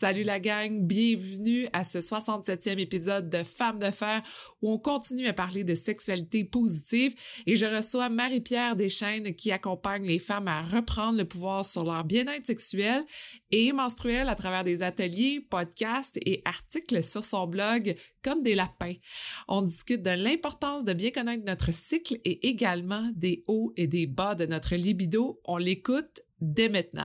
Salut la gang, bienvenue à ce 67e épisode de Femmes de fer où on continue à parler de sexualité positive et je reçois Marie-Pierre Deschaines qui accompagne les femmes à reprendre le pouvoir sur leur bien-être sexuel et menstruel à travers des ateliers, podcasts et articles sur son blog comme des lapins. On discute de l'importance de bien connaître notre cycle et également des hauts et des bas de notre libido. On l'écoute dès maintenant.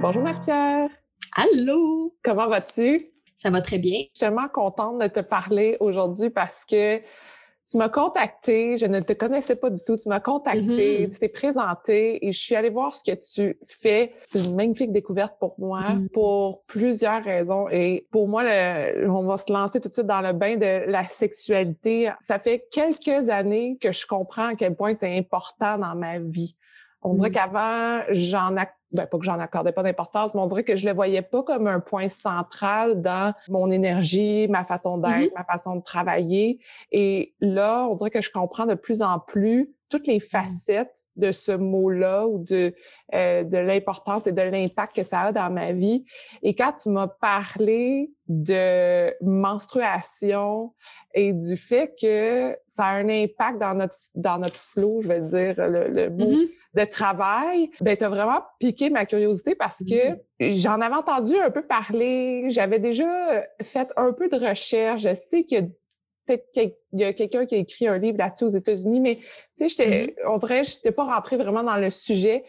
Bonjour Marie-Pierre. Allô? Comment vas-tu? Ça va très bien. Je suis tellement contente de te parler aujourd'hui parce que tu m'as contacté, je ne te connaissais pas du tout, tu m'as contacté, mm-hmm. tu t'es présenté et je suis allée voir ce que tu fais. C'est une magnifique découverte pour moi mm-hmm. pour plusieurs raisons et pour moi, on va se lancer tout de suite dans le bain de la sexualité. Ça fait quelques années que je comprends à quel point c'est important dans ma vie. On dirait mm. qu'avant, j'en ben, pas que j'en accordais pas d'importance, mais on dirait que je le voyais pas comme un point central dans mon énergie, ma façon d'être, mm-hmm. ma façon de travailler. Et là, on dirait que je comprends de plus en plus toutes les mm. facettes de ce mot-là ou de, euh, de l'importance et de l'impact que ça a dans ma vie. Et quand tu m'as parlé de menstruation et du fait que ça a un impact dans notre dans notre flow, je vais dire le, mot mm-hmm. de travail, ben tu as vraiment piqué ma curiosité parce que mm-hmm. j'en avais entendu un peu parler, j'avais déjà fait un peu de recherche, je sais qu'il y a peut-être qu'il y a quelqu'un qui a écrit un livre là-dessus aux États-Unis, mais tu sais, mm-hmm. on dirait, j'étais pas rentrée vraiment dans le sujet,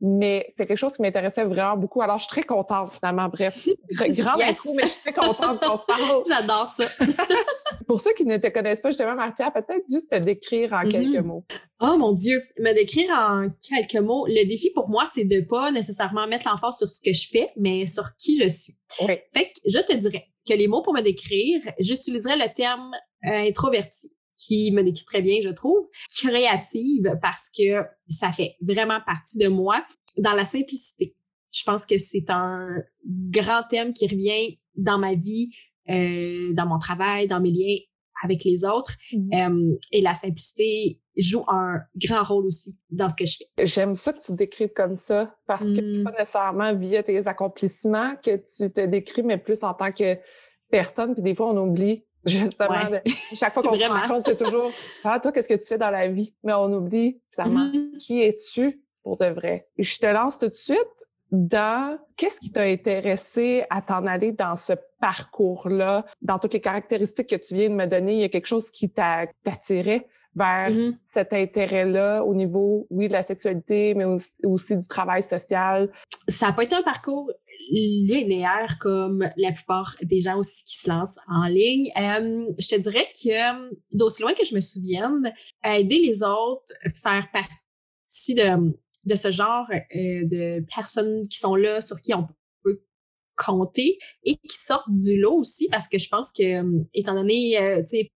mais c'était quelque chose qui m'intéressait vraiment beaucoup. Alors, je suis très contente, finalement. Bref, grand mais je suis très contente qu'on se parle. J'adore ça. Pour ceux qui ne te connaissent pas, justement, Marie-Pierre, peut-être juste te décrire en quelques mm-hmm. mots. Oh mon Dieu, me décrire en quelques mots. Le défi pour moi, c'est de pas nécessairement mettre l'emphase sur ce que je fais, mais sur qui je suis. Oui. Fait que je te dirais que les mots pour me décrire, j'utiliserais le terme euh, introverti qui me décrit très bien, je trouve. Créative parce que ça fait vraiment partie de moi dans la simplicité. Je pense que c'est un grand thème qui revient dans ma vie, euh, dans mon travail, dans mes liens avec les autres. Mm-hmm. Euh, et la simplicité joue un grand rôle aussi dans ce que je fais. J'aime ça que tu te décrives comme ça parce que mm. pas nécessairement via tes accomplissements que tu te décris, mais plus en tant que personne. Puis des fois, on oublie Justement, chaque fois qu'on se rencontre, c'est toujours Ah, toi, qu'est-ce que tu fais dans la vie? Mais on oublie finalement mm-hmm. qui es-tu pour de vrai? Et je te lance tout de suite dans qu'est-ce qui t'a intéressé à t'en aller dans ce parcours-là, dans toutes les caractéristiques que tu viens de me donner, il y a quelque chose qui t'a attiré vers mm-hmm. cet intérêt-là au niveau, oui, de la sexualité, mais aussi, du travail social? Ça n'a pas été un parcours linéaire comme la plupart des gens aussi qui se lancent en ligne. Euh, je te dirais que, d'aussi loin que je me souvienne, aider les autres, faire partie de, de ce genre euh, de personnes qui sont là, sur qui on peut compter et qui sortent du lot aussi parce que je pense que étant donné euh, tu sais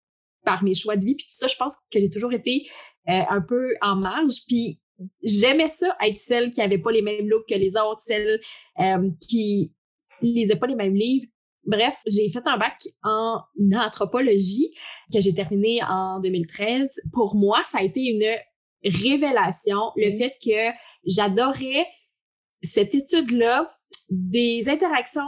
par mes choix de vie. Puis tout ça, je pense que j'ai toujours été euh, un peu en marge. Puis j'aimais ça, être celle qui avait pas les mêmes looks que les autres, celle euh, qui lisait pas les mêmes livres. Bref, j'ai fait un bac en anthropologie que j'ai terminé en 2013. Pour moi, ça a été une révélation, le fait que j'adorais cette étude-là des interactions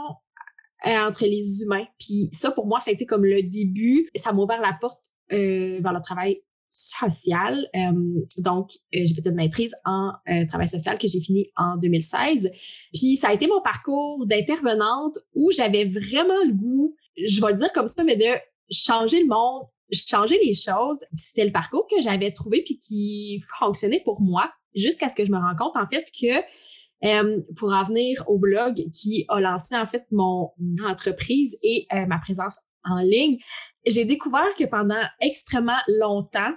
euh, entre les humains. Puis ça, pour moi, ça a été comme le début. Ça m'a ouvert la porte euh, vers le travail social. Euh, donc, euh, j'ai fait une maîtrise en travail social que j'ai fini en 2016. Puis ça a été mon parcours d'intervenante où j'avais vraiment le goût, je vais le dire comme ça, mais de changer le monde, changer les choses. C'était le parcours que j'avais trouvé puis qui fonctionnait pour moi jusqu'à ce que je me rende compte en fait que euh, pour en venir au blog qui a lancé en fait mon entreprise et euh, ma présence en ligne, j'ai découvert que pendant extrêmement longtemps,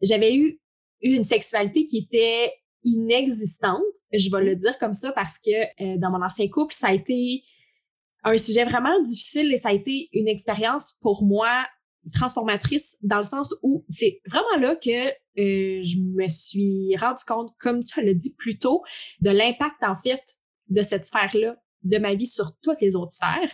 j'avais eu une sexualité qui était inexistante. Je vais le dire comme ça parce que euh, dans mon ancien couple, ça a été un sujet vraiment difficile et ça a été une expérience pour moi transformatrice dans le sens où c'est vraiment là que euh, je me suis rendu compte, comme tu l'as dit plus tôt, de l'impact en fait de cette sphère-là de ma vie sur toutes les autres sphères.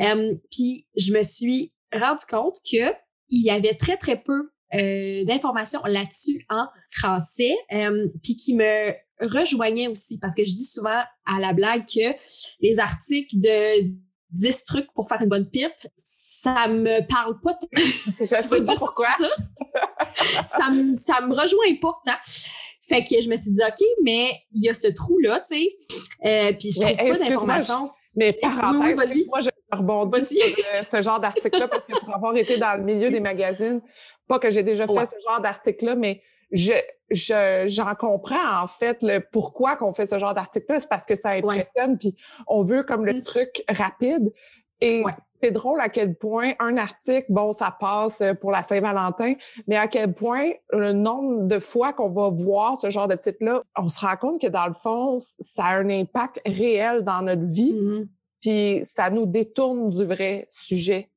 Euh, puis je me suis rendu compte que il y avait très très peu euh, d'informations là-dessus en français, euh, puis qui me rejoignait aussi parce que je dis souvent à la blague que les articles de 10 trucs pour faire une bonne pipe, ça me parle pas. je sais pas pourquoi. Ça? ça, me, ça me rejoint pas tant. Fait que je me suis dit, OK, mais il y a ce trou-là, tu sais. Euh, puis je trouve pas d'informations. Mais parenthèse, oui, oui, moi, je rebondis sur euh, ce genre d'article-là parce que pour avoir été dans le milieu des magazines, pas que j'ai déjà fait ce genre d'article-là, mais je, je, j'en comprends en fait le pourquoi qu'on fait ce genre d'article-là. C'est parce que ça impressionne, puis on veut comme le mm. truc rapide. Et c'est drôle à quel point un article, bon, ça passe euh, pour la Saint-Valentin, mais à quel point le nombre de fois qu'on va voir ce genre de titre-là, on se rend compte que dans le fond, ça a un impact réel dans notre vie, mm-hmm. puis ça nous détourne du vrai sujet.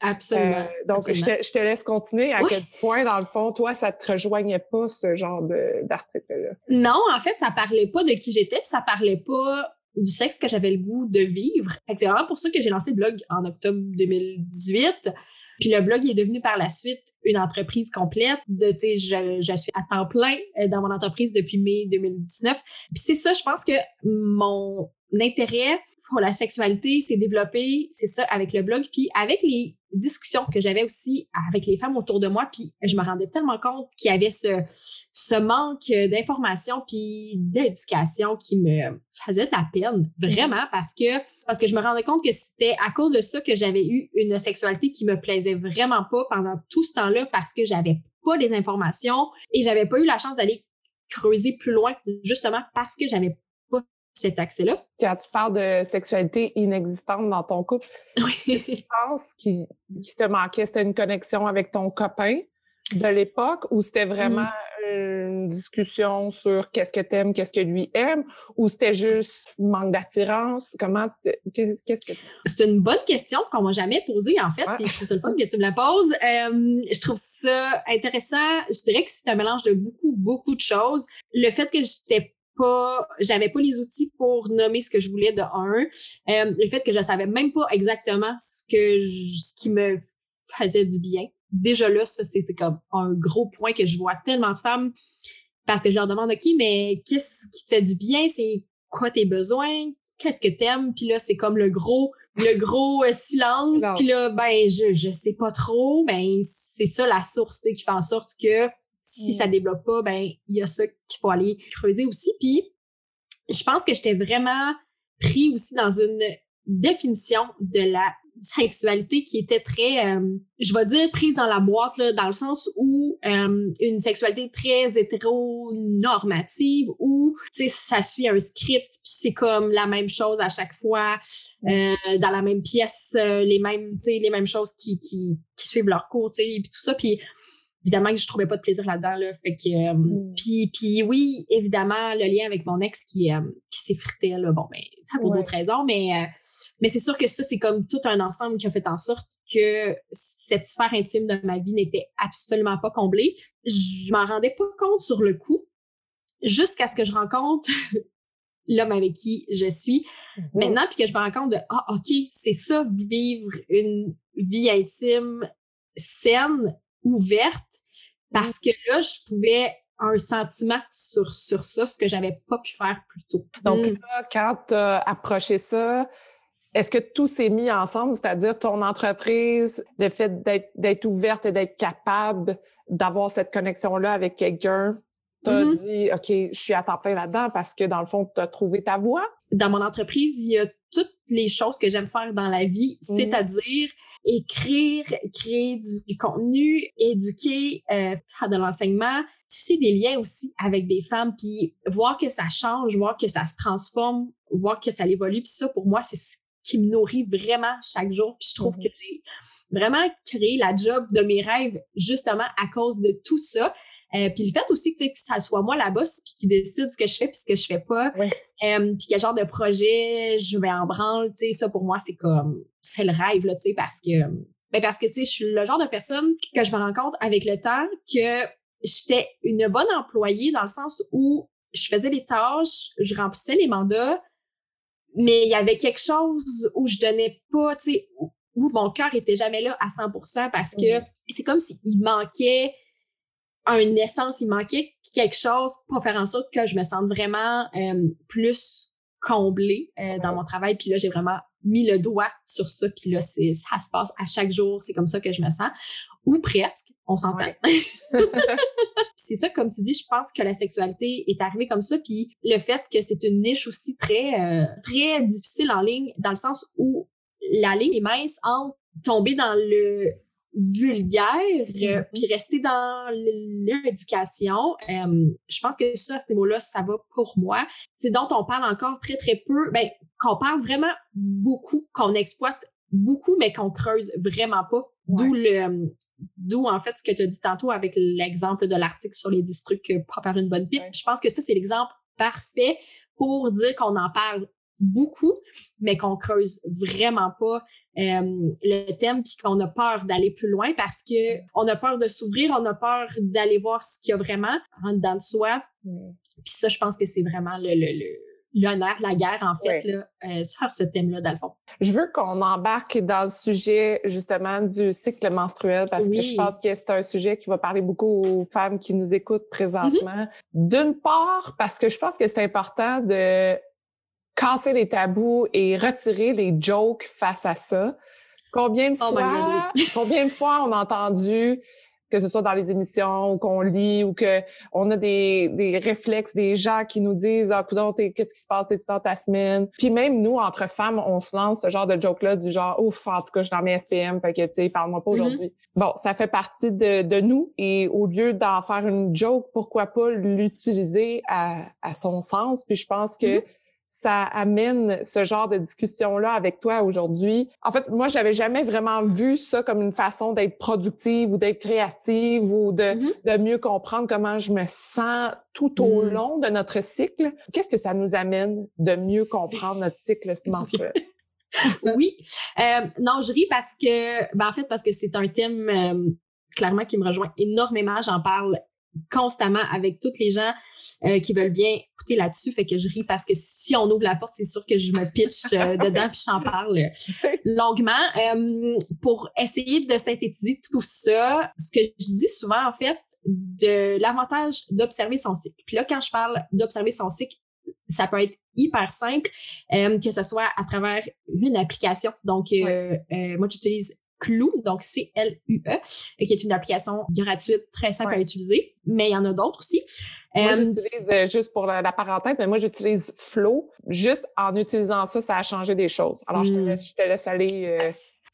Absolument. Euh, donc, Je, te, laisse continuer. À quel point, dans le fond, toi, ça te rejoignait pas, ce genre d'article-là? Non, en fait, ça parlait pas de qui j'étais, puis ça parlait pas du sexe que j'avais le goût de vivre. C'est vraiment pour ça que j'ai lancé le blog en octobre 2018. Puis le blog est devenu par la suite une entreprise complète. De, je, je suis à temps plein euh, dans mon entreprise depuis mai 2019. Puis c'est ça, je pense que mon intérêt pour la sexualité s'est développé, c'est ça, avec le blog. Puis avec les discussions que j'avais aussi avec les femmes autour de moi, puis je me rendais tellement compte qu'il y avait ce, manque d'information puis d'éducation qui me faisait de la peine, vraiment, parce que parce que je me rendais compte que c'était à cause de ça que j'avais eu une sexualité qui me plaisait vraiment pas pendant tout ce temps-là parce que j'avais pas les informations et j'avais pas eu la chance d'aller creuser plus loin justement parce que j'avais cet accès-là. Quand tu parles de sexualité inexistante dans ton couple, oui. je pense qu'il qui te manquait, c'était une connexion avec ton copain de l'époque ou c'était vraiment mm. une discussion sur qu'est-ce que tu aimes, qu'est-ce que lui aime? Ou c'était juste manque d'attirance? Comment, qu'est-ce que C'est une bonne question qu'on m'a jamais posée, en fait, et je trouve ça le fun que tu me la poses. Euh, je trouve ça intéressant. Je dirais que c'est un mélange de beaucoup, beaucoup de choses. Le fait que j'étais pas, j'avais pas les outils pour nommer ce que je voulais de un. Euh, le fait que je savais même pas exactement ce que ce qui me faisait du bien. Déjà là, ça c'était comme un gros point que je vois tellement de femmes parce que je leur demande ok, mais qu'est-ce qui te fait du bien, c'est quoi tes besoins, qu'est-ce que t'aimes, puis là c'est comme le gros le gros euh, silence, puis là ben je je sais pas trop, ben c'est ça la source qui fait en sorte que si ça mm. débloque pas, ben il y a ça qu'il faut aller creuser aussi. Puis je pense que j'étais vraiment pris aussi dans une définition de la sexualité qui était très, euh, je vais dire, prise dans la boîte, là, dans le sens où euh, une sexualité très hétéronormative, où ça suit un script, puis c'est comme la même chose à chaque fois, euh, dans la même pièce, les mêmes, les mêmes choses qui, qui, qui suivent leur cours, puis tout ça. Puis évidemment que je trouvais pas de plaisir là-dedans là fait que euh, mm. puis puis oui évidemment le lien avec mon ex qui euh, qui s'effritait là bon ben ça pour d'autres raisons mais euh, mais c'est sûr que ça c'est comme tout un ensemble qui a fait en sorte que cette sphère intime de ma vie n'était absolument pas comblée je m'en rendais pas compte sur le coup jusqu'à ce que je rencontre l'homme avec qui je suis mm-hmm. maintenant puis que je me rends compte de ah ok c'est ça vivre une vie intime saine ouverte parce que là, je pouvais un sentiment sur, sur ça, ce que j'avais pas pu faire plus tôt. Donc mm. là, quand tu as approché ça, est-ce que tout s'est mis ensemble, c'est-à-dire ton entreprise, le fait d'être ouverte et d'être capable d'avoir cette connexion-là avec quelqu'un, tu as mm-hmm. dit, OK, je suis à temps plein là-dedans parce que dans le fond, tu as trouvé ta voie? Dans mon entreprise, il y a toutes les choses que j'aime faire dans la vie, mmh. c'est-à-dire écrire, créer du, contenu, éduquer, euh, faire de l'enseignement, tisser des liens aussi avec des femmes, puis voir que ça change, voir que ça se transforme, voir que ça évolue. Puis ça, pour moi, c'est ce qui me nourrit vraiment chaque jour. Puis je trouve mmh. que j'ai vraiment créé la job de mes rêves justement à cause de tout ça. Euh, puis le fait aussi que, que ça soit moi la boss puis qui décide ce que je fais puis ce que je fais pas. Euh, puis quel genre de projet je vais en branle, tu sais, ça pour moi, c'est comme, c'est le rêve, là, tu sais, parce que, ben parce que, tu sais, je suis le genre de personne que je me rends compte avec le temps que j'étais une bonne employée dans le sens où je faisais les tâches, je remplissais les mandats, mais il y avait quelque chose où je donnais pas, tu sais, où, mon cœur était jamais là à 100% parce que c'est comme s'il manquait une essence, il manquait quelque chose pour faire en sorte que je me sente vraiment euh, plus comblée euh, dans mon travail. Puis là, j'ai vraiment mis le doigt sur ça. Puis là, c'est, ça se passe à chaque jour. C'est comme ça que je me sens. Ou presque, on s'entend. c'est ça, comme tu dis, je pense que la sexualité est arrivée comme ça. Puis le fait que c'est une niche aussi très, euh, très difficile en ligne, dans le sens où la ligne est mince entre tomber dans le vulgaire, euh, mm-hmm. puis rester dans l'éducation. Euh, je pense que ça, ce mots-là, ça va pour moi. C'est dont on parle encore très, très peu, ben, qu'on parle vraiment beaucoup, qu'on exploite beaucoup, mais qu'on creuse vraiment pas. D'où le, d'où en fait ce que tu as dit tantôt avec l'exemple de l'article sur les districts pour faire une bonne pipe. Je pense que ça, c'est l'exemple parfait pour dire qu'on en parle beaucoup, mais qu'on creuse vraiment pas euh, le thème puis qu'on a peur d'aller plus loin parce que on a peur de s'ouvrir, on a peur d'aller voir ce qu'il y a vraiment en dedans de soi. Puis ça, je pense que c'est vraiment le, le, l'honneur de la guerre, en fait, là, euh, sur ce thème-là, dans le fond. Je veux qu'on embarque dans le sujet, justement, du cycle menstruel, parce que je pense que c'est un sujet qui va parler beaucoup aux femmes qui nous écoutent présentement. Mm-hmm. D'une part, parce que je pense que c'est important de casser les tabous et retirer les jokes face à ça. Combien de oh fois, combien de fois on a entendu que ce soit dans les émissions ou qu'on lit ou que on a des, des réflexes des gens qui nous disent ah coudon qu'est-ce qui se passe? T'es dans ta semaine? Puis même nous entre femmes on se lance ce genre de joke là du genre ouf en tout cas je suis dans mes SPM fait que tu sais parle-moi pas mm-hmm. aujourd'hui. Bon ça fait partie de, de nous et au lieu d'en faire une joke pourquoi pas l'utiliser à, à son sens? Puis je pense que mm-hmm ça amène ce genre de discussion-là avec toi aujourd'hui. En fait, moi, j'avais jamais vraiment vu ça comme une façon d'être productive ou d'être créative ou de, mm-hmm. de mieux comprendre comment je me sens tout au mm. long de notre cycle. Qu'est-ce que ça nous amène de mieux comprendre notre cycle menstruel? oui. Euh, non, je ris parce que, ben, en fait, parce que c'est un thème euh, clairement qui me rejoint énormément. J'en parle constamment avec toutes les gens euh, qui veulent bien écouter là-dessus. Fait que je ris parce que si on ouvre la porte, c'est sûr que je me pitch euh, dedans puis j'en parle longuement. Euh, pour essayer de synthétiser tout ça, ce que je dis souvent, en fait, de l'avantage d'observer son cycle. Puis là, quand je parle d'observer son cycle, ça peut être hyper simple, que ce soit à travers une application. Donc, moi, j'utilise Clou, donc C-L-U-E, qui est une application gratuite très simple à utiliser, mais il y en a d'autres aussi. Moi, euh, j'utilise, euh, juste pour la, parenthèse, mais moi, j'utilise Flow. Juste en utilisant ça, ça a changé des choses. Alors, je, te hmm. laisse, je te laisse aller. Euh,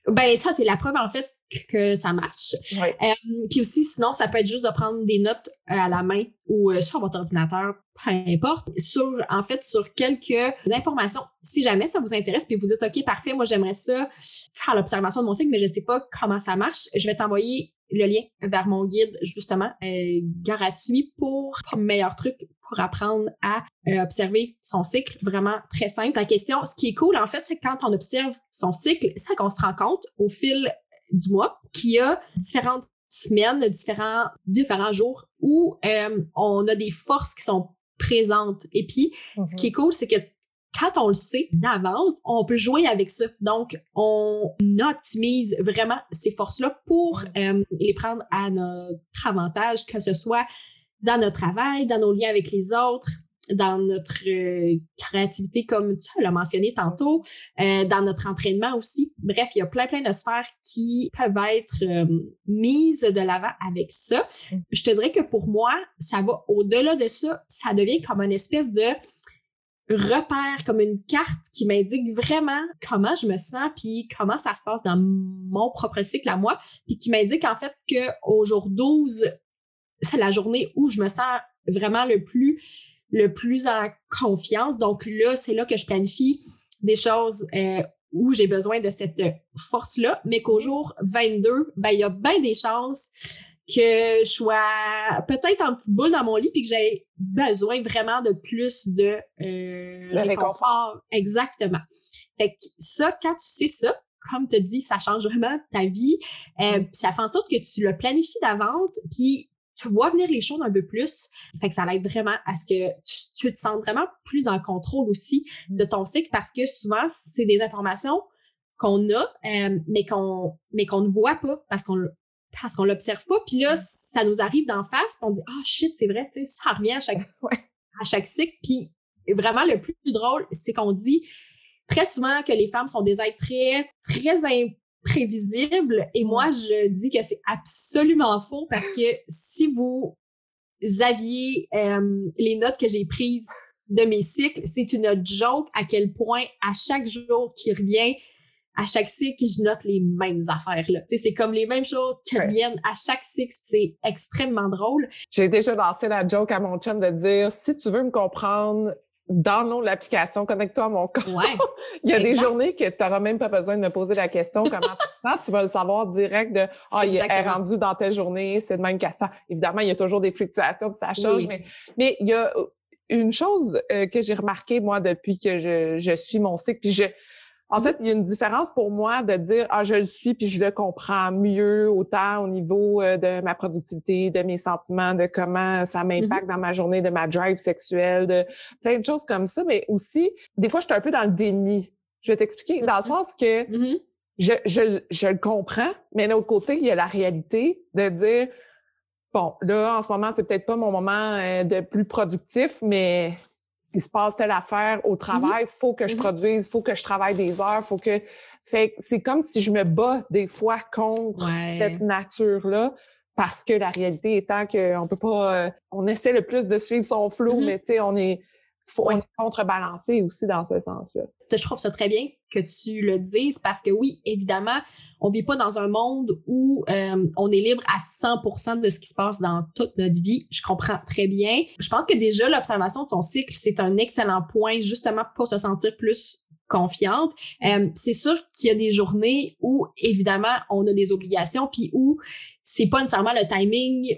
ben, ça, c'est la preuve, en fait, que ça marche. Euh, puis aussi, sinon, ça peut être juste de prendre des notes euh, à la main ou euh, sur votre ordinateur, peu importe, sur, en fait, sur quelques informations. Si jamais ça vous intéresse, puis vous dites, OK, parfait, moi, j'aimerais ça faire l'observation de mon cycle, mais je sais pas comment ça marche, je vais t'envoyer le lien vers mon guide, justement, gratuit pour meilleur truc pour apprendre à observer son cycle. Vraiment très simple. La question, ce qui est cool, en fait, c'est quand on observe son cycle, c'est qu'on se rend compte au fil du mois qui a différentes semaines, différents, différents jours où euh, on a des forces qui sont présentes. Et puis, ce qui est mhm. cool, c'est que quand on le sait d'avance, on peut jouer avec ça. Donc, on optimise vraiment ces forces-là pour euh, les prendre à notre avantage, que ce soit dans notre travail, dans nos liens avec les autres, dans notre euh, créativité, comme tu l'as mentionné tantôt, euh, dans notre entraînement aussi. Bref, il y a plein, plein de sphères qui peuvent être euh, mises de l'avant avec ça. Mm. Je te dirais que pour moi, ça va au-delà de ça. Ça devient comme une espèce de repère, comme une carte qui m'indique vraiment comment je me sens, puis comment ça se passe dans mon propre cycle à moi, puis qui m'indique en fait que au jour 12, c'est la journée où je me sens vraiment le plus le plus en confiance. Donc là, c'est là que je planifie des choses euh, où j'ai besoin de cette force-là, mais qu'au jour 22, ben, il y a bien des chances que je sois peut-être en petite boule dans mon lit puis que j'ai besoin vraiment de plus de euh, réconfort. Exactement. Fait que ça, quand tu sais ça, comme tu dis, ça change vraiment ta vie. Euh, ça fait en sorte que tu le planifies d'avance, puis tu vois venir les choses un peu plus. Fait que ça l'aide vraiment à ce que tu, te sens vraiment plus en contrôle aussi de ton cycle parce que souvent, c'est des informations qu'on a, euh, mais qu'on mais qu'on ne voit pas parce qu'on parce qu'on l'observe pas. Puis là, ça nous arrive d'en face, on dit ah oh, shit, c'est vrai, tu sais, ça revient à chaque à chaque cycle. Puis vraiment le plus drôle, c'est qu'on dit très souvent que les femmes sont des êtres très très imprévisibles et moi mm. je dis que c'est absolument faux parce que si vous aviez euh, les notes que j'ai prises de mes cycles, c'est une joke à quel point à chaque jour qui revient, à chaque cycle, je note les mêmes affaires. Là. C'est comme les mêmes choses qui reviennent à chaque cycle. C'est extrêmement drôle. J'ai déjà lancé la joke à mon chum de dire, si tu veux me comprendre, dans l'application, connecte-toi à mon compte. il y a des journées que tu n'auras même pas besoin de me poser la question comment tu vas le savoir direct de Ah, il est rendu dans telle journée, c'est de même qu'à ça. Évidemment, il y a toujours des fluctuations, ça change, mais, mais il y a une chose euh, que j'ai remarqué, moi, depuis que je, je suis mon cycle, puis je, en fait, il y a une différence pour moi de dire ah je le suis puis je le comprends mieux autant au niveau euh, de ma productivité, de mes sentiments, de comment ça m'impacte mm-hmm. dans ma journée, de ma drive sexuelle, de plein de choses comme ça, mais aussi des fois je suis un peu dans le déni. Je vais t'expliquer dans le mm-hmm. sens que mm-hmm. je, je, je le comprends, mais d'un autre côté, il y a la réalité de dire bon, là en ce moment, c'est peut-être pas mon moment euh, de plus productif, mais il se passe telle affaire au mm-hmm. travail, faut que je mm-hmm. produise, faut que je travaille des heures, faut que fait c'est comme si je me bats des fois contre cette nature-là parce que la réalité étant qu'on peut pas euh, on essaie le plus de suivre son flot mm-hmm. mais tu sais on est faut être contrebalancé aussi dans ce sens-là. Je trouve ça très bien que tu le dises parce que oui, évidemment, on vit pas dans un monde où euh, on est libre à 100% de ce qui se passe dans toute notre vie. Je comprends très bien. Je pense que déjà l'observation de son cycle, c'est un excellent point justement pour se sentir plus confiante. Euh, c'est sûr qu'il y a des journées où évidemment on a des obligations puis où c'est pas nécessairement le timing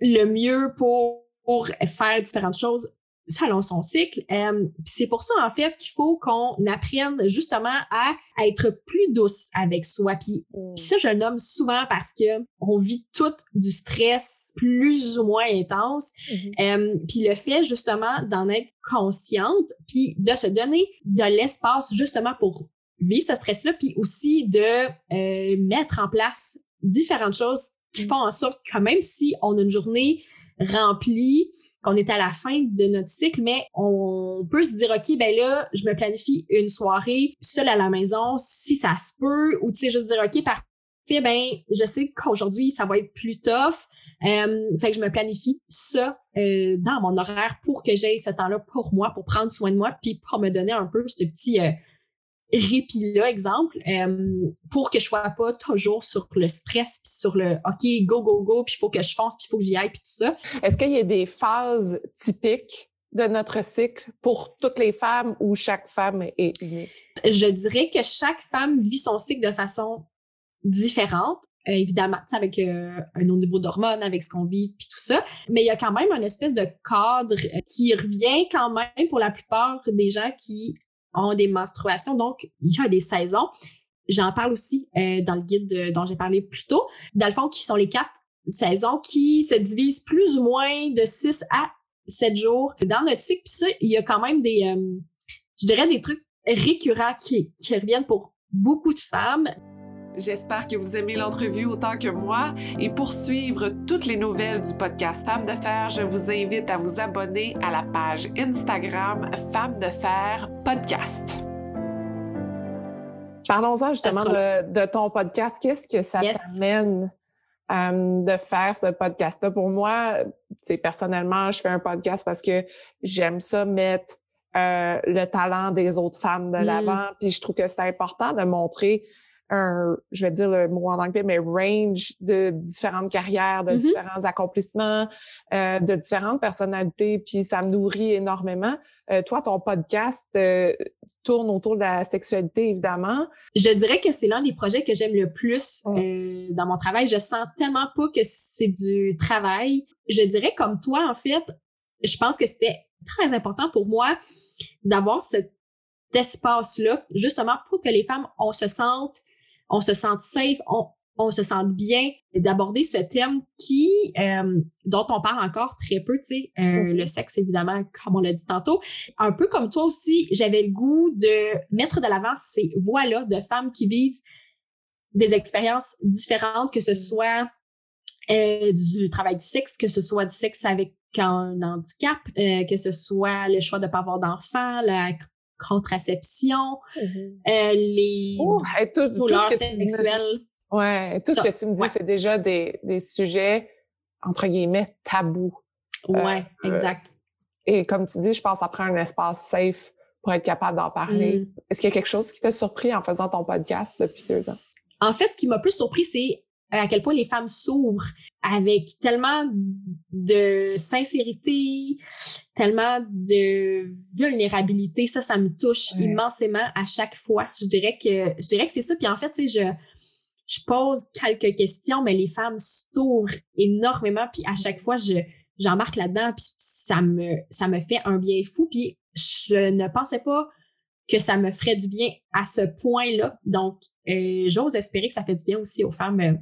le mieux pour pour faire différentes choses selon son cycle. Euh, c'est pour ça, en fait, qu'il faut qu'on apprenne justement à, être plus douce avec soi. Puis, mm. ça, je le nomme souvent parce que on vit tout du stress plus ou moins intense. Mm-hmm. euh, puis le fait, justement, d'en être consciente, puis de se donner de l'espace, justement, pour vivre ce stress-là, puis aussi de euh, mettre en place différentes choses qui mm. font en sorte que même si on a une journée rempli, qu'on est à la fin de notre cycle, mais on peut se dire, OK, ben là, je me planifie une soirée seule à la maison, si ça se peut, ou tu sais, juste dire, OK, parfait, ben, je sais qu'aujourd'hui, ça va être plus tough. Euh, fait que je me planifie ça euh, dans mon horaire pour que j'aie ce temps-là pour moi, pour prendre soin de moi, puis pour me donner un peu ce petit euh, répit-là, exemple, euh, pour que je sois pas toujours sur le stress, puis sur le OK, go, go, go, puis il faut que je fonce, puis il faut que j'y aille, puis tout ça. Est-ce qu'il y a des phases typiques de notre cycle pour toutes les femmes ou chaque femme est unique? Je dirais que chaque femme vit son cycle de façon différente. Euh, évidemment, avec euh, un autre niveau d'hormones, avec ce qu'on vit, puis tout ça. Mais il y a quand même une espèce de cadre qui revient quand même pour la plupart des gens qui ont des menstruations. Donc, il y a des saisons. J'en parle aussi euh, dans le guide dont j'ai parlé plus tôt. Dans le fond, qui sont les quatre saisons qui se divisent plus ou moins de 6 à 7 jours dans notre cycle. Puis ça, il y a quand même des, euh, je dirais, des trucs récurrents qui reviennent pour beaucoup de femmes. J'espère que vous aimez l'entrevue autant que moi et pour suivre toutes les nouvelles du podcast Femmes de Fer, je vous invite à vous abonner à la page Instagram Femmes de Fer Podcast. Parlons-en justement de, ton podcast. Qu'est-ce que ça t'amène euh, de faire ce podcast-là? Pour moi, personnellement, je fais un podcast parce que j'aime ça mettre euh, le talent des autres femmes de mm. l'avant. Puis je trouve que c'est important de montrer un, je vais dire le mot en anglais, mais range de différentes carrières, de mm-hmm. différents accomplissements, euh, de différentes personnalités, puis ça me nourrit énormément. Euh, toi, ton podcast, euh, tourne autour de la sexualité, évidemment. Je dirais que c'est l'un des projets que j'aime le plus euh, dans mon travail. Je sens tellement pas que c'est du travail. Je dirais comme toi, en fait, je pense que c'était très important pour moi d'avoir cet espace-là, justement pour que les femmes, on se sente, on se sente safe, on, on se sente bien d'aborder ce thème qui euh, dont on parle encore très peu, tu sais, euh, mm-hmm. le sexe évidemment, comme on l'a dit tantôt. Un peu comme toi aussi, j'avais le goût de mettre de l'avant ces voix-là de femmes qui vivent des expériences différentes, que ce mm. soit euh, du travail du sexe, que ce soit du sexe avec un handicap, que ce soit le choix de ne pas avoir d'enfant, la contraception, mm-hmm. les oh, douleurs sexuelles. Ouais, tout ce que tu me dis, c'est déjà des, des sujets, entre guillemets, tabous. Ouais, euh, exact. et comme tu dis, je pense après un espace safe pour être capable d'en parler. Mm. Est-ce qu'il y a quelque chose qui t'a surpris en faisant ton podcast depuis deux ans? En fait, ce qui m'a plus surpris, c'est à quel point les femmes s'ouvrent avec tellement de sincérité, tellement de vulnérabilité. Ça, ça me touche immensément à chaque fois. Je dirais que je dirais que c'est ça. Puis en fait, tu sais, je je pose quelques questions, mais les femmes s'ouvrent énormément, puis à chaque fois, je j'embarque là-dedans, puis ça me ça me fait un bien fou, puis je ne pensais pas que ça me ferait du bien à ce point-là. Donc, euh, j'ose espérer que ça fait du bien aussi aux femmes euh,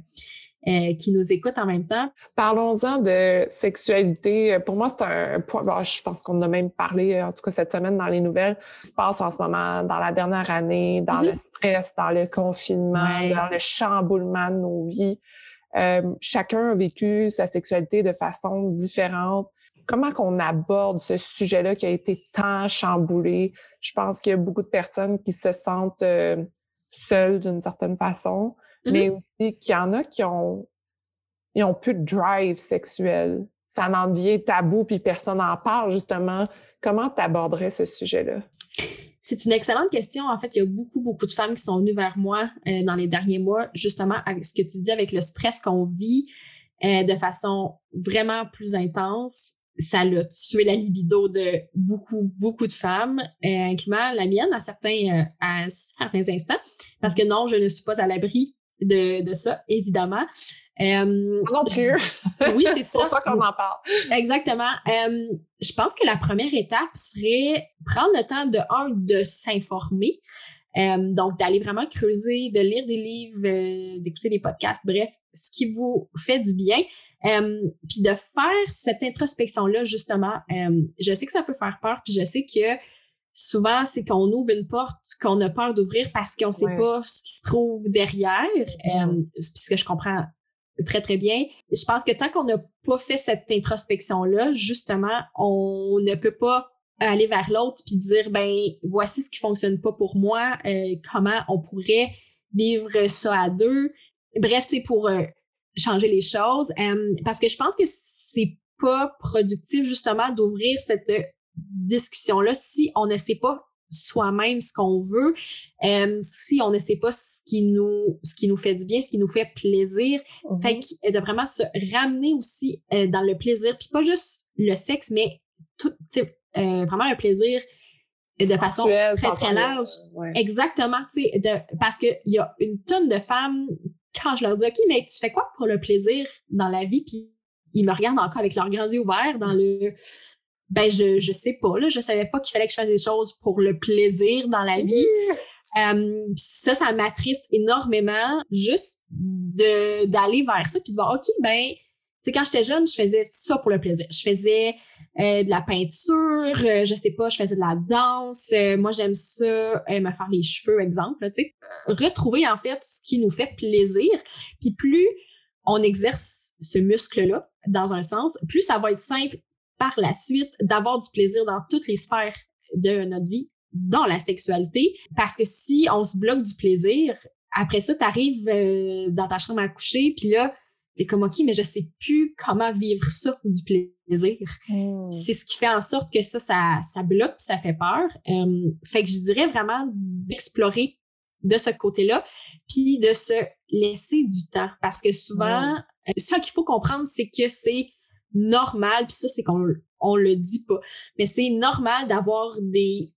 euh, qui nous écoutent en même temps. Parlons-en de sexualité. Pour moi, c'est un point, je pense qu'on a même parlé, en tout cas cette semaine dans les nouvelles, ce qui se passe en ce moment dans la dernière année, dans le mhm. stress, dans le confinement, dans le chamboulement de nos vies. Euh, chacun a vécu sa sexualité de façon différente. Comment qu'on aborde ce sujet-là qui a été tant chamboulé? Je pense qu'il y a beaucoup de personnes qui se sentent euh, seules d'une certaine façon mais mm-hmm. aussi qu'il y en a qui ont, ils ont plus de drive sexuel. Ça en devient tabou, puis personne n'en parle, justement. Comment tu aborderais ce sujet-là? C'est une excellente question. En fait, il y a beaucoup, beaucoup de femmes qui sont venues vers moi euh, dans les derniers mois, justement, avec ce que tu dis, avec le stress qu'on vit euh, de façon vraiment plus intense. Ça a tué la libido de beaucoup, beaucoup de femmes, euh, incluant la mienne à certains, à certains instants. Parce que non, je ne suis pas à l'abri de, de ça, évidemment. Euh, non plus. oui, c'est ça. C'est pour ça qu'on en parle. Exactement. Euh, je pense que la première étape serait prendre le temps de, un, de s'informer. Euh, donc, d'aller vraiment creuser, de lire des livres, euh, d'écouter des podcasts, bref, ce qui vous fait du bien. Euh, puis de faire cette introspection-là, justement, je sais que ça peut faire peur, puis je sais que souvent, c'est qu'on ouvre une porte qu'on a peur d'ouvrir parce qu'on ne sait pas ce qui se trouve derrière. Euh, puisque je comprends très, très bien. Je pense que tant qu'on n'a pas fait cette introspection-là, justement, on ne peut pas aller vers l'autre puis dire, ben, voici ce qui fonctionne pas pour moi, euh, comment on pourrait vivre ça à deux. Bref, c'est pour euh, changer les choses. parce que je pense que c'est pas productif, justement, d'ouvrir cette discussion-là si on ne sait pas soi-même ce qu'on veut, euh, si on ne sait pas ce qui nous ce qui nous fait du bien, ce qui nous fait plaisir, mm-hmm. fait de vraiment se ramener aussi euh, dans le plaisir, puis pas juste le sexe, mais tout, euh, vraiment un plaisir de façon très très large. Exactement, tu sais, parce que il y a une tonne de femmes quand je leur dis ok, mais tu fais quoi pour le plaisir dans la vie, puis ils me regardent encore avec leurs grands yeux ouverts dans le ben je je sais pas là, je savais pas qu'il fallait que je fasse des choses pour le plaisir dans la vie. Euh, ça, ça m'attriste énormément juste de d'aller vers ça puis de voir ok ben sais quand j'étais jeune je faisais ça pour le plaisir. Je faisais euh, de la peinture, euh, je sais pas, je faisais de la danse. moi j'aime ça, me faire les cheveux exemple. Tu sais, retrouver en fait ce qui nous fait plaisir. Puis plus on exerce ce muscle là dans un sens, plus ça va être simple par la suite d'avoir du plaisir dans toutes les sphères de notre vie, dans la sexualité. Parce que si on se bloque du plaisir, après ça, tu arrives euh, dans ta chambre à coucher, puis là, t'es comme OK, mais je sais plus comment vivre ça du plaisir. Hmm. C'est ce qui fait en sorte que ça, ça, ça bloque, ça fait peur. Euh, fait que je dirais vraiment d'explorer de ce côté-là, puis de se laisser du temps. Parce que souvent, hmm. euh, ce qu'il faut comprendre, c'est que c'est normal, puis ça, c'est qu'on on le dit pas, mais c'est normal d'avoir des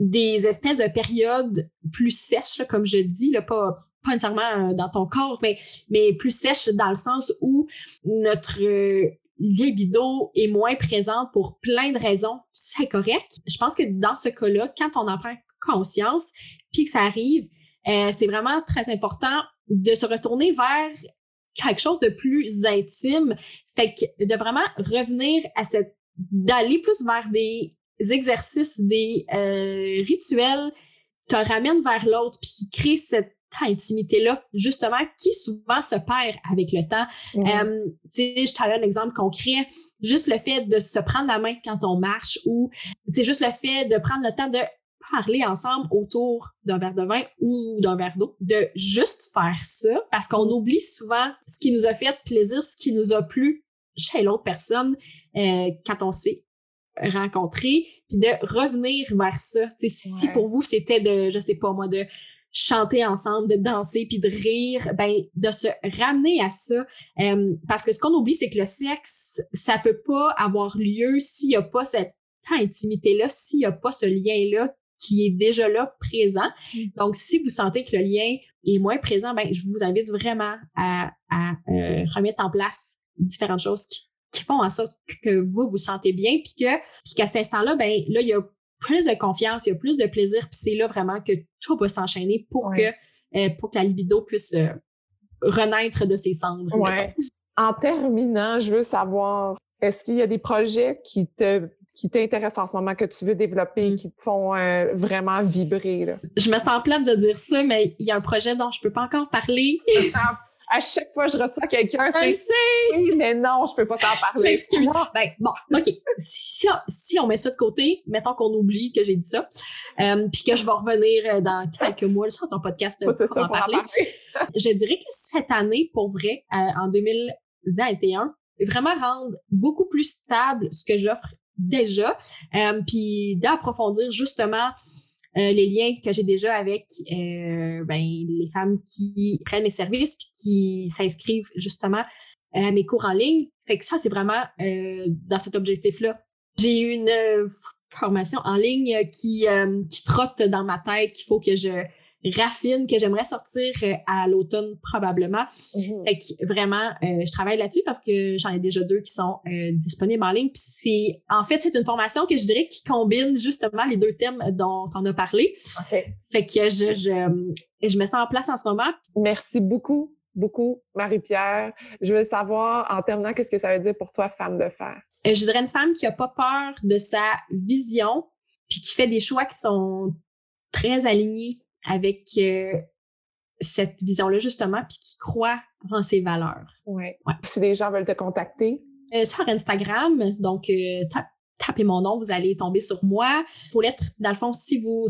des espèces de périodes plus sèches, comme je dis, là, pas, pas nécessairement euh, dans ton corps, mais, mais plus sèches dans le sens où notre euh, libido est moins présente pour plein de raisons. C'est correct. Je pense que dans ce cas-là, quand on en prend conscience, puis que ça arrive, euh, c'est vraiment très important de se retourner vers quelque chose de plus intime. Fait que de vraiment revenir à cette, d'aller plus vers des exercices, des euh, rituels, te ramènent vers l'autre, puis créent cette intimité-là, justement, qui souvent se perd avec le temps. Mm-hmm. Euh, tu sais, je t'en donne un exemple concret. Juste le fait de se prendre la main quand on marche ou, juste le fait de prendre le temps de parler ensemble autour d'un verre de vin ou d'un verre d'eau, de juste faire ça, parce qu'on oublie souvent ce qui nous a fait plaisir, ce qui nous a plu chez l'autre personne euh, quand on s'est rencontré, puis de revenir vers ça. Si pour vous, c'était de, je sais pas moi, de chanter ensemble, de danser, puis de rire, ben de se ramener à ça. Euh, parce que ce qu'on oublie, c'est que le sexe, ça peut pas avoir lieu s'il y a pas cette intimité-là, s'il y a pas ce lien-là qui est déjà là présent. Mm. Donc, si vous sentez que le lien est moins présent, ben, je vous invite vraiment à, à euh, remettre en place différentes choses qui, font en sorte que vous vous sentez bien, puis que puis qu'à cet instant-là, ben là, il y a plus de confiance, il y a plus de plaisir, puis c'est là vraiment que tout va s'enchaîner pour que euh, pour que la libido puisse euh, renaître de ses cendres. Ouais. En terminant, je veux savoir, est-ce qu'il y a des projets qui te qui t'intéressent en ce moment, que tu veux développer, mm. qui te font euh, vraiment vibrer? Là? Je me sens plate de dire ça, mais il y a un projet dont je peux pas encore parler. à chaque fois que je reçois quelqu'un, c'est oui, mais non, je peux pas t'en parler. Je m'excuse. Ben, bon, OK. Si, si, on met ça de côté, mettons qu'on oublie que j'ai dit ça, euh, puis que je vais revenir euh, dans quelques mois sur ton podcast pour, en parler. je dirais que cette année, pour vrai, euh, en 2021, vraiment rendre beaucoup plus stable ce que j'offre déjà, euh, puis d'approfondir justement euh, les liens que j'ai déjà avec euh, ben, les femmes qui prennent mes services puis qui s'inscrivent justement à mes cours en ligne. Fait que ça, c'est vraiment dans cet objectif-là. J'ai eu une formation en ligne qui, qui trotte dans ma tête qu'il faut que je raffine que j'aimerais sortir euh, à l'automne probablement. Mhm. Fait que vraiment, euh, je travaille là-dessus parce que j'en ai déjà deux qui sont euh, disponibles en ligne. Puis c'est, en fait, c'est une formation que je dirais qui combine justement les deux thèmes dont on a parlé. Fait que je, je, je me sens en place en ce moment. Merci beaucoup beaucoup, Marie-Pierre. Je veux savoir, en terminant, qu'est-ce que ça veut dire pour toi, femme de fer? je dirais une femme qui a pas peur de sa vision, puis qui fait des choix qui sont très alignés avec euh, cette vision-là, justement, puis qui croit en ses valeurs. Ouais. Si les gens veulent te contacter? Euh, sur Instagram, donc euh, tapez mon nom, vous allez tomber sur moi. Faut l'être, dans le fond, si vous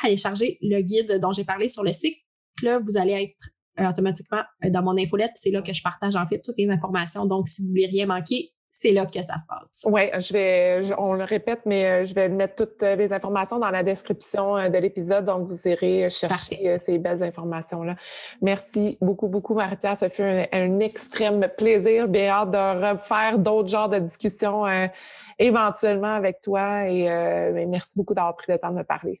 téléchargez le guide dont j'ai parlé sur le site, là, vous allez être automatiquement dans mon infolette. C'est là que je partage en fait toutes les informations. Donc, si vous voulez rien manquer, c'est là que ça se passe. Oui, je vais, on le répète, mais euh, je vais mettre toutes euh, les informations dans la description euh, de l'épisode, donc vous irez chercher ces belles informations-là. Merci beaucoup, beaucoup, Marie-Pierre. Ça fut un, extrême plaisir. Bien hâte de refaire d'autres genres de discussions éventuellement avec toi et merci beaucoup d'avoir pris le temps de me parler.